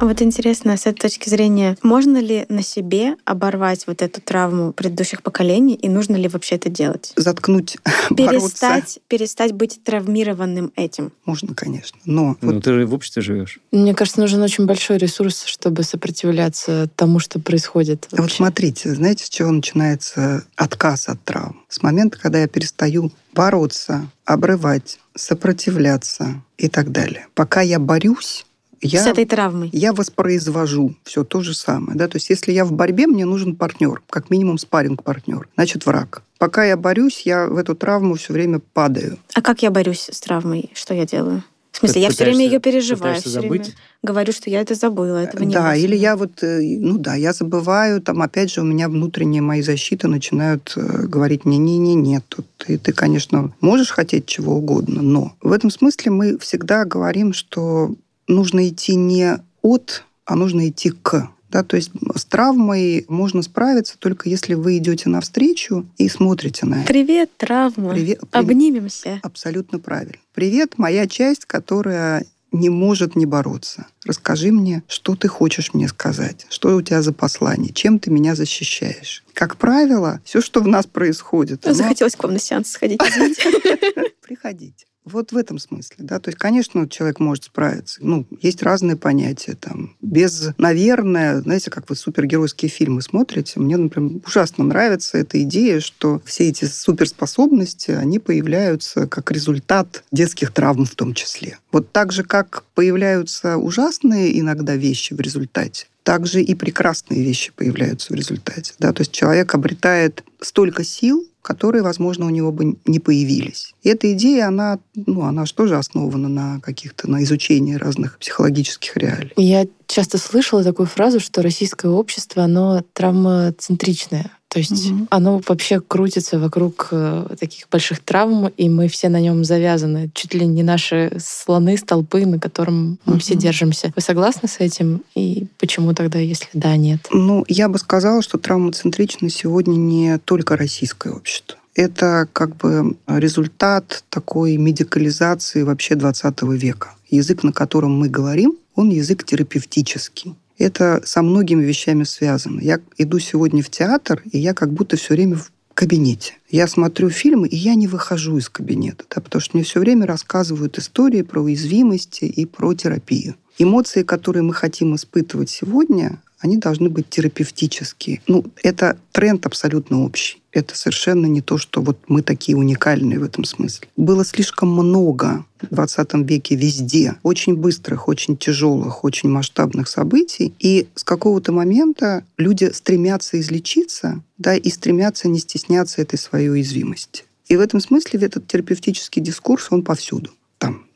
Вот интересно, с этой точки зрения, можно ли на себе оборвать вот эту травму предыдущих поколений, и нужно ли вообще это делать? Заткнуть, [laughs] перестать, перестать быть травмированным этим. Можно, конечно, но... Ну, вот... ты же в обществе живешь. Мне кажется, нужен очень большой ресурс, чтобы сопротивляться тому, что происходит. Вообще. Вот смотрите, знаете, с чего начинается отказ от травм? С момента, когда я перестаю бороться, обрывать, сопротивляться и так далее. Пока я борюсь, я, С этой травмой. я воспроизвожу все то же самое. Да? То есть если я в борьбе, мне нужен партнер, как минимум спаринг партнер значит враг. Пока я борюсь, я в эту травму все время падаю. А как я борюсь с травмой? Что я делаю? Смысле, я все время ее переживаю, все время забыть? говорю, что я это забыла, этого не да, было. или я вот, э, ну да, я забываю, там опять же у меня внутренние мои защиты начинают э, говорить не-не-не, тут ты, ты, конечно, можешь хотеть чего угодно, но в этом смысле мы всегда говорим, что нужно идти не от, а нужно идти к. Да, то есть с травмой можно справиться только если вы идете навстречу и смотрите на это. Привет, травма. Привет, привет. Обнимемся. Абсолютно правильно. Привет, моя часть, которая не может не бороться. Расскажи мне, что ты хочешь мне сказать, что у тебя за послание, чем ты меня защищаешь. Как правило, все, что в нас происходит, оно- Захотелось к вам на сеанс сходить, [laughs] приходите. Вот в этом смысле, да. То есть, конечно, человек может справиться. Ну, есть разные понятия там. Без, наверное, знаете, как вы супергеройские фильмы смотрите, мне, например, ужасно нравится эта идея, что все эти суперспособности, они появляются как результат детских травм в том числе. Вот так же, как появляются ужасные иногда вещи в результате, также и прекрасные вещи появляются в результате. Да? То есть человек обретает столько сил, которые, возможно, у него бы не появились. И эта идея, она, ну, она же тоже основана на каких-то, на изучении разных психологических реалий. Я часто слышала такую фразу, что российское общество, оно травмоцентричное. То есть Мгм. оно вообще крутится вокруг э, таких больших травм, и мы все на нем завязаны. Чуть ли не наши слоны, столпы, на котором мы все Мгм. держимся. Вы согласны с этим? И почему тогда, если да, нет? Ну, я бы сказала, что травмоцентрично сегодня не только российское общество. Это как бы результат такой медикализации вообще 20 века. Язык, на котором мы говорим, он язык терапевтический. Это со многими вещами связано. Я иду сегодня в театр, и я как будто все время в кабинете. Я смотрю фильмы, и я не выхожу из кабинета, да, потому что мне все время рассказывают истории про уязвимости и про терапию. Эмоции, которые мы хотим испытывать сегодня, они должны быть терапевтические. Ну, это тренд абсолютно общий. Это совершенно не то, что вот мы такие уникальные в этом смысле. Было слишком много в 20 веке везде очень быстрых, очень тяжелых, очень масштабных событий. И с какого-то момента люди стремятся излечиться, да, и стремятся не стесняться этой своей уязвимости. И в этом смысле этот терапевтический дискурс, он повсюду.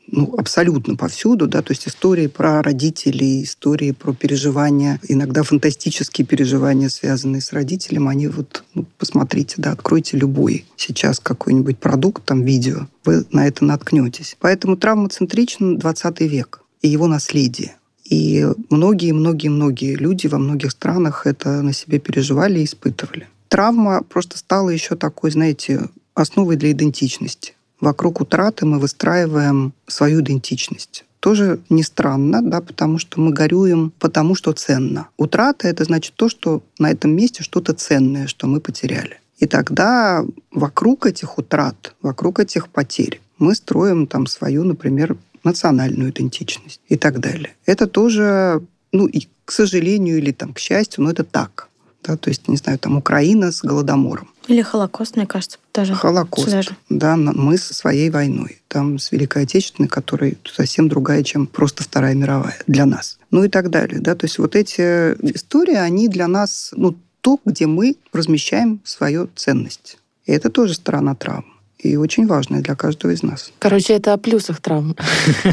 Ну, абсолютно повсюду, да, то есть истории про родителей, истории про переживания, иногда фантастические переживания, связанные с родителем, они вот, ну, посмотрите, да, откройте любой сейчас какой-нибудь продукт, там, видео, вы на это наткнетесь. Поэтому травмоцентричен 20 век и его наследие. И многие-многие-многие люди во многих странах это на себе переживали и испытывали. Травма просто стала еще такой, знаете, основой для идентичности. Вокруг утраты мы выстраиваем свою идентичность. Тоже не странно, да, потому что мы горюем потому, что ценно. Утрата — это значит то, что на этом месте что-то ценное, что мы потеряли. И тогда вокруг этих утрат, вокруг этих потерь мы строим там свою, например, национальную идентичность и так далее. Это тоже, ну, и к сожалению или там к счастью, но это так. Да, то есть, не знаю, там Украина с Голодомором. Или Холокост, мне кажется, даже. Холокост. Сюда же. Да, мы со своей войной. Там с Великой Отечественной, которая совсем другая, чем просто Вторая мировая для нас. Ну и так далее. Да? То есть вот эти истории, они для нас ну, то, где мы размещаем свою ценность. И это тоже сторона травм. И очень важная для каждого из нас. Короче, это о плюсах травм.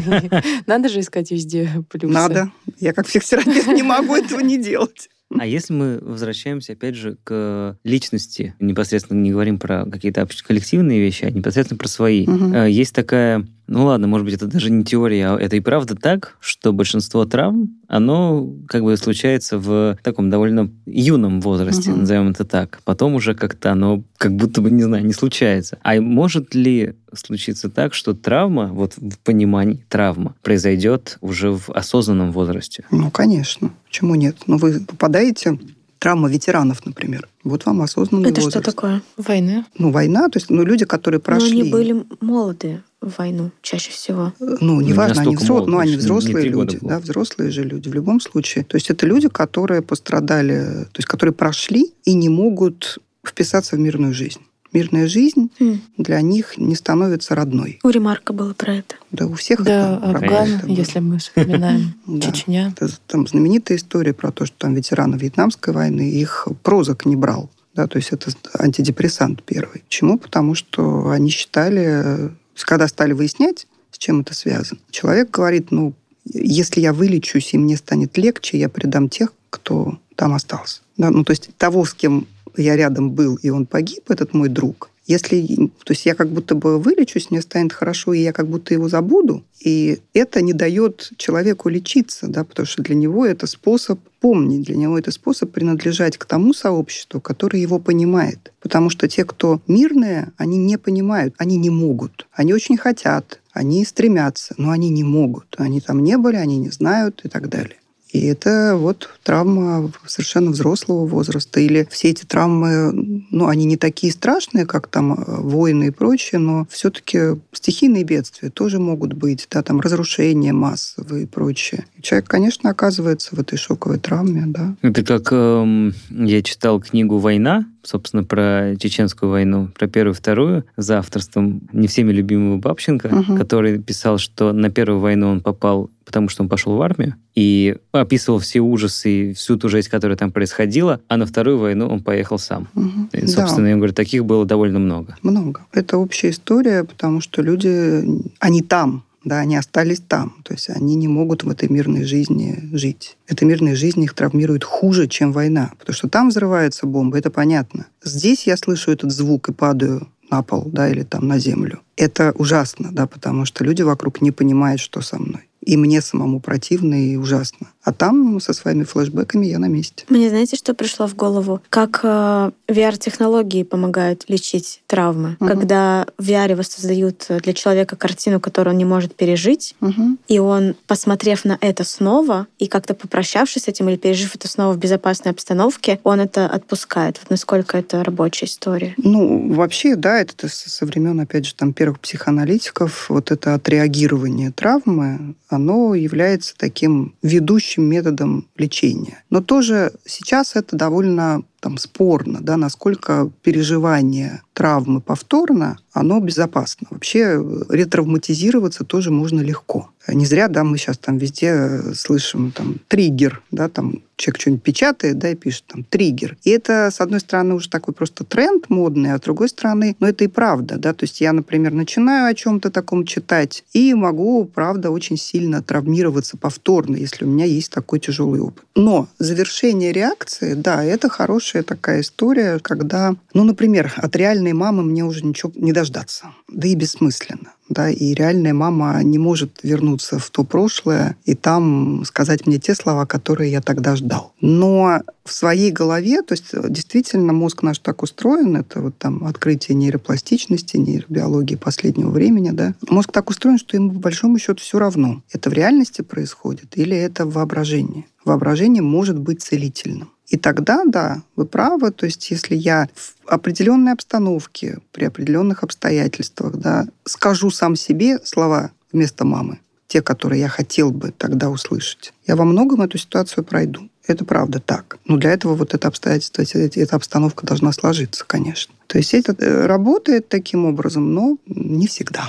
[laughs] Надо же искать везде плюсы. Надо. Я как психотерапевт [laughs] не могу этого не делать. А если мы возвращаемся, опять же, к личности, непосредственно не говорим про какие-то коллективные вещи, а непосредственно про свои. Э, Есть такая, ну ладно, может быть, это даже не теория, а это и правда так, что большинство травм, оно как бы случается в таком довольно юном возрасте, Мгм. назовем это так. Потом уже как-то оно как будто бы, не знаю, не случается. А может ли случиться так, что травма, вот в понимании травма, произойдет уже в осознанном возрасте? Ну, конечно. Почему нет? Ну, вы попадаете травма ветеранов, например. Вот вам осознанный Это возраст. что такое? Войны. Ну, война, то есть, ну, люди, которые Но прошли... они были молоды в войну чаще всего. Ну, неважно, они, взро... ну, они взрослые люди, было. да, взрослые же люди в любом случае. То есть это люди, которые пострадали, то есть которые прошли и не могут вписаться в мирную жизнь. Мирная жизнь М. для них не становится родной. У Ремарка было про это. Да у всех Да, это Афган, проблема. если мы вспоминаем [laughs] Да. Чечня. Это там знаменитая история про то, что там ветераны Вьетнамской войны, их прозок не брал. Да, то есть это антидепрессант первый. Почему? Потому что они считали, когда стали выяснять, с чем это связано, человек говорит, ну, если я вылечусь и мне станет легче, я предам тех, кто там остался. Да, ну, то есть того, с кем я рядом был, и он погиб, этот мой друг, если, то есть я как будто бы вылечусь, мне станет хорошо, и я как будто его забуду, и это не дает человеку лечиться, да, потому что для него это способ помнить, для него это способ принадлежать к тому сообществу, которое его понимает. Потому что те, кто мирные, они не понимают, они не могут. Они очень хотят, они стремятся, но они не могут. Они там не были, они не знают и так далее. И это вот травма совершенно взрослого возраста. Или все эти травмы, ну, они не такие страшные, как там э, войны и прочее, но все-таки стихийные бедствия тоже могут быть, да, там разрушения массовые и прочее. Человек, конечно, оказывается в этой шоковой травме, да. Это как эм, я читал книгу «Война», собственно, про чеченскую войну, про первую и вторую, за авторством не всеми любимого Бабченко, Мгм. который писал, что на первую войну он попал, потому что он пошел в армию, и описывал все ужасы и всю ту жесть, которая там происходила, а на вторую войну он поехал сам. Мгм. И, Да. собственно, я говорю, таких было довольно много. Много. Это общая история, потому что люди, они там, да, они остались там. То есть они не могут в этой мирной жизни жить. Эта мирная жизнь их травмирует хуже, чем война. Потому что там взрывается бомба, это понятно. Здесь я слышу этот звук и падаю на пол, да, или там на землю. Это ужасно, да, потому что люди вокруг не понимают, что со мной. И мне самому противно и ужасно. А там со своими флешбеками я на месте. Мне знаете, что пришло в голову? Как э, VR-технологии помогают лечить травмы. Мгм. Когда в VR воссоздают для человека картину, которую он не может пережить, Мгм. и он, посмотрев на это снова и как-то попрощавшись с этим или пережив это снова в безопасной обстановке, он это отпускает. Вот насколько это рабочая история. Ну, вообще, да, это со времен, опять же, там, первых психоаналитиков, вот это отреагирование травмы, оно является таким ведущим методом лечения. Но тоже сейчас это довольно там, спорно, да, насколько переживание травмы повторно, оно безопасно. Вообще э, ретравматизироваться тоже можно легко. Не зря, да, мы сейчас там везде э, слышим там триггер, да, там человек что-нибудь печатает, да, и пишет там триггер. И это, с одной стороны, уже такой просто тренд модный, а с другой стороны, ну, это и правда, да, то есть я, например, начинаю о чем-то таком читать и могу, правда, очень сильно травмироваться повторно, если у меня есть такой тяжелый опыт. Но завершение реакции, да, это хорошая такая история, когда, ну, например, от реальной мамы мне уже ничего не дождаться, да и бессмысленно да, и реальная мама не может вернуться в то прошлое и там сказать мне те слова, которые я тогда ждал. Но в своей голове, то есть действительно мозг наш так устроен, это вот там открытие нейропластичности, нейробиологии последнего времени, да, мозг так устроен, что ему по большому счету все равно, это в реальности происходит или это в воображении. Воображение может быть целительным. И тогда, да, вы правы, то есть если я в определенной обстановке, при определенных обстоятельствах, да, скажу сам себе слова вместо мамы, те, которые я хотел бы тогда услышать, я во многом эту ситуацию пройду. Это правда так. Но для этого вот это обстоятельство, эта, обстановка должна сложиться, конечно. То есть это э, работает таким образом, но не всегда.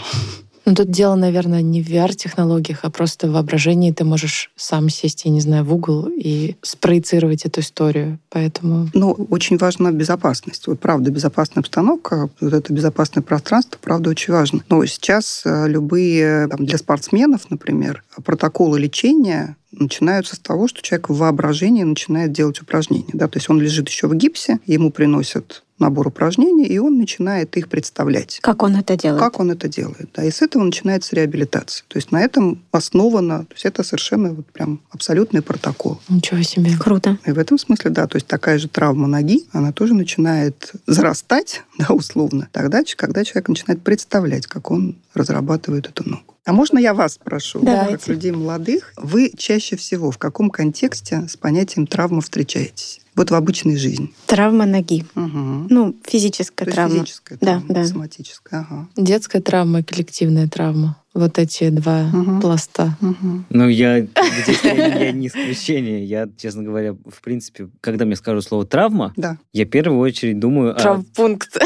Ну, тут дело, наверное, не в VR-технологиях, а просто в воображении ты можешь сам сесть, я не знаю, в угол и спроецировать эту историю. Поэтому... Ну, очень важна безопасность. Вот правда, безопасная обстановка, вот это безопасное пространство, правда, очень важно. Но сейчас э, любые, там, для спортсменов, например, протоколы лечения начинаются с того, что человек в воображении начинает делать упражнения. Да? То есть он лежит еще в гипсе, ему приносят набор упражнений, и он начинает их представлять. Как он это делает? Как он это делает. Да, и с этого начинается реабилитация. То есть на этом основано, то есть это совершенно вот прям абсолютный протокол. Ничего себе. Круто. И в этом смысле, да, то есть такая же травма ноги, она тоже начинает зарастать, [laughs] да, условно, тогда, когда человек начинает представлять, как он разрабатывает эту ногу. А можно я вас спрошу, Давайте. как людей молодых, вы чаще всего в каком контексте с понятием травма встречаетесь? Вот в обычной жизни. Травма ноги. Угу. Ну, физическая То травма. физическая Да, травма, да. соматическая. Ага. Детская травма и коллективная травма. Вот эти два Мгм. пласта. Мгм. Ну, я здесь я, я не исключение. Я, честно говоря, в принципе, когда мне скажут слово травма, Да. я в первую очередь думаю о, Травмпункт.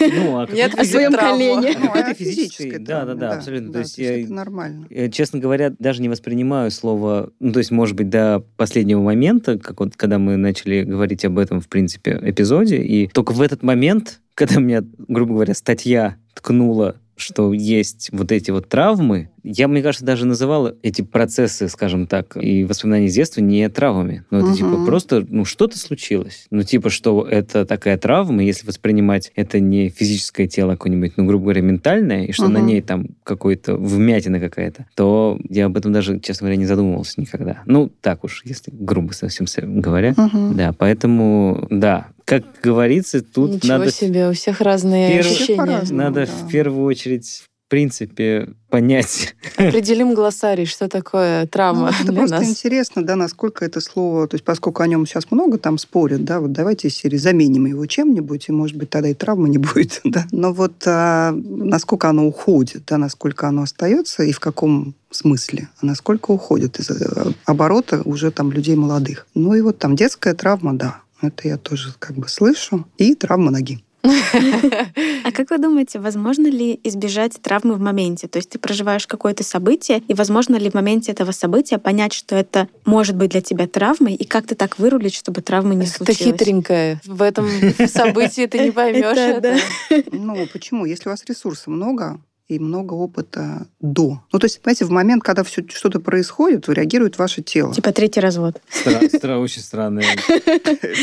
ну, о Нет, какой-то о своем колене. О а физической, физической да, да, да, абсолютно. да, то есть то я, есть это нормально. э, честно говоря, даже не воспринимаю слово, ну, то есть, может быть, до последнего момента, как вот, когда мы начали говорить об этом, в принципе, эпизоде, и только в этот момент, когда меня, грубо говоря, статья ткнула что есть вот эти вот травмы, я, мне кажется, даже называла эти процессы, скажем так, и воспоминания из детства не травмами. Ну, это Мгм. типа просто, ну, что-то случилось. Ну, типа, что это такая травма, если воспринимать это не физическое тело какое-нибудь, ну, грубо говоря, ментальное, и что на Мгм. ней там какой-то вмятина какая-то, то я об этом даже, честно говоря, не задумывался никогда. Ну, так уж, если грубо совсем с- говоря. Мгм. Да, поэтому, да, как говорится, тут Ничего надо себе, у всех разные Все ощущения. надо да. в первую очередь, принципе, понять. Определим глоссарий, что такое Ну, травма вот это для просто нас. интересно, да, насколько это слово, то есть поскольку о нем сейчас много там спорят, да, вот давайте из серии заменим его чем-нибудь, и, может быть, тогда и травмы не [laughs] будет, да. Но вот а, насколько оно уходит, да, насколько оно остается и в каком смысле, а насколько уходит из э, оборота уже там людей молодых. Ну и вот там детская травма, да, это я тоже как бы слышу, и травма ноги. А как вы думаете, возможно ли избежать травмы в моменте? То есть ты проживаешь какое-то событие, и возможно ли в моменте этого события понять, что это может быть для тебя травмой, и как ты так вырулить, чтобы травмы не Это случилось? хитренькое. В этом [laughs] событии ты не поймешь Это это. Ну, почему? Если у вас ресурсов много, и много опыта до. Ну, то есть, понимаете, в момент, когда все, что-то происходит, реагирует ваше тело. Типа третий развод. Стра- стра- Очень странно. [laughs]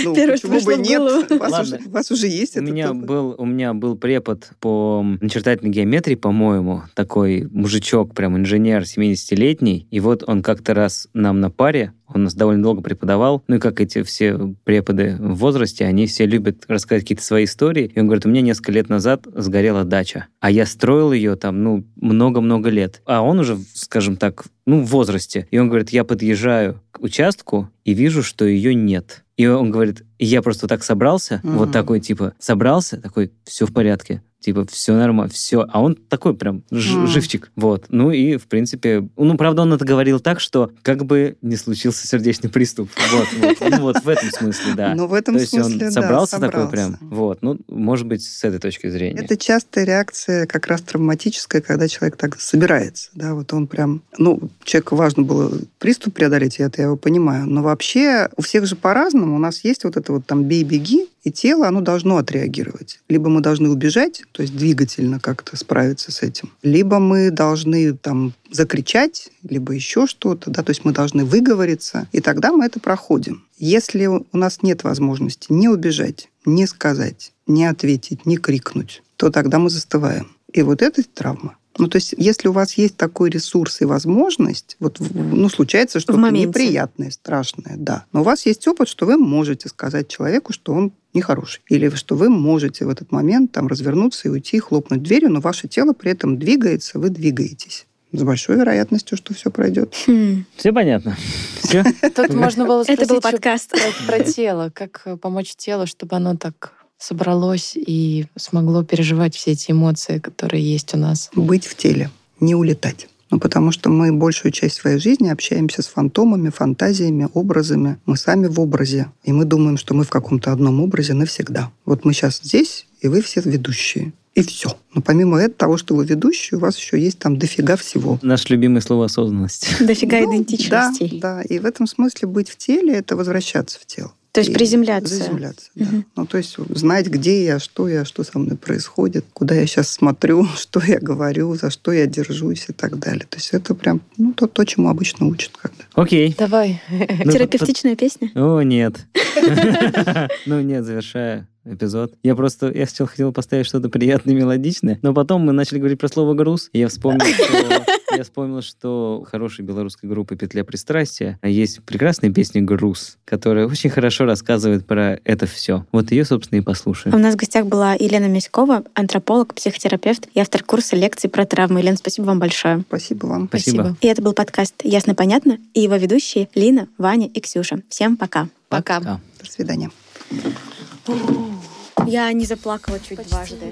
Ну, почему бы нет? У вас, уже, есть был, у меня был препод по начертательной геометрии, по-моему, такой мужичок, прям инженер 70-летний. И вот он как-то раз нам на паре, он нас довольно долго преподавал, ну и как эти все преподы в возрасте, они все любят рассказать какие-то свои истории. И он говорит, у меня несколько лет назад сгорела дача, а я строил ее там, ну, много-много лет. А он уже, скажем так, ну, в возрасте. И он говорит, я подъезжаю к участку и вижу, что ее нет. И он говорит, я просто так собрался, Мгм. вот такой, типа, собрался, такой, все в порядке. Типа, все нормально, все. А он такой прям ж- Мгм. живчик. Вот. Ну и, в принципе, ну, правда, он это говорил так, что как бы не случился сердечный приступ. Вот, вот. Ну, вот в этом смысле, да. Но в этом То есть смысле, он да, собрался такой собрался. прям. Вот. Ну, может быть, с этой точки зрения. Это частая реакция как раз травматическая, когда человек так собирается. Да, вот он прям... Ну, человеку важно было приступ преодолеть, это я его понимаю. Но вообще у всех же по-разному. У нас есть вот это вот там бей-беги, и тело, оно должно отреагировать. Либо мы должны убежать, то есть двигательно как-то справиться с этим. Либо мы должны там закричать, либо еще что-то, да, то есть мы должны выговориться, и тогда мы это проходим. Если у нас нет возможности не убежать, не сказать, не ответить, не крикнуть, то тогда мы застываем. И вот это травма. Ну, то есть, если у вас есть такой ресурс и возможность, вот, ну, случается что-то неприятное, страшное, да. Но у вас есть опыт, что вы можете сказать человеку, что он нехороший. Или что вы можете в этот момент там развернуться и уйти, хлопнуть дверью, но ваше тело при этом двигается, вы двигаетесь. С большой вероятностью, что все пройдет. Хм. Все понятно. Все. Тут можно было Это был спросить подкаст. про, про тело, как э, помочь телу, чтобы оно так собралось и смогло переживать все эти эмоции, которые есть у нас. Быть в теле, не улетать. Ну, потому что мы большую часть своей жизни общаемся с фантомами, фантазиями, образами. Мы сами в образе. И мы думаем, что мы в каком-то одном образе навсегда. Вот мы сейчас здесь, и вы все ведущие. И все. Но помимо этого, того, что вы ведущие, у вас еще есть там дофига всего. Наше любимое слово осознанность. Дофига Ну, идентичностей. Да, да. И в этом смысле быть в теле – это возвращаться в тело. То есть приземляться. Заземляться, да. Мгм. Ну, то есть знать, где я, что я, что со мной происходит, куда я сейчас смотрю, [laughs] что я говорю, за что я держусь и так далее. То есть это прям ну, то, то чему обычно учат. Когда. Окей. Давай. Ну, [laughs] Терапевтичная песня. О, нет. [laughs] Ну, нет, завершая эпизод. Я просто, я сначала хотел поставить что-то приятное, мелодичное, но потом мы начали говорить про слово «груз», и я вспомнил, что... Я вспомнил, что хорошей белорусской группы «Петля пристрастия» есть прекрасная песня «Груз», которая очень хорошо рассказывает про это все. Вот ее, собственно, и У послушаем. нас в гостях была Елена Мяськова, антрополог, психотерапевт и автор курса лекций про травмы. Елена, спасибо вам большое. Спасибо вам. Спасибо. И это был подкаст «Ясно-понятно» и его ведущие Лина, Ваня и Ксюша. Всем пока. Пока. Пока. До свидания. Я не заплакала чуть дважды.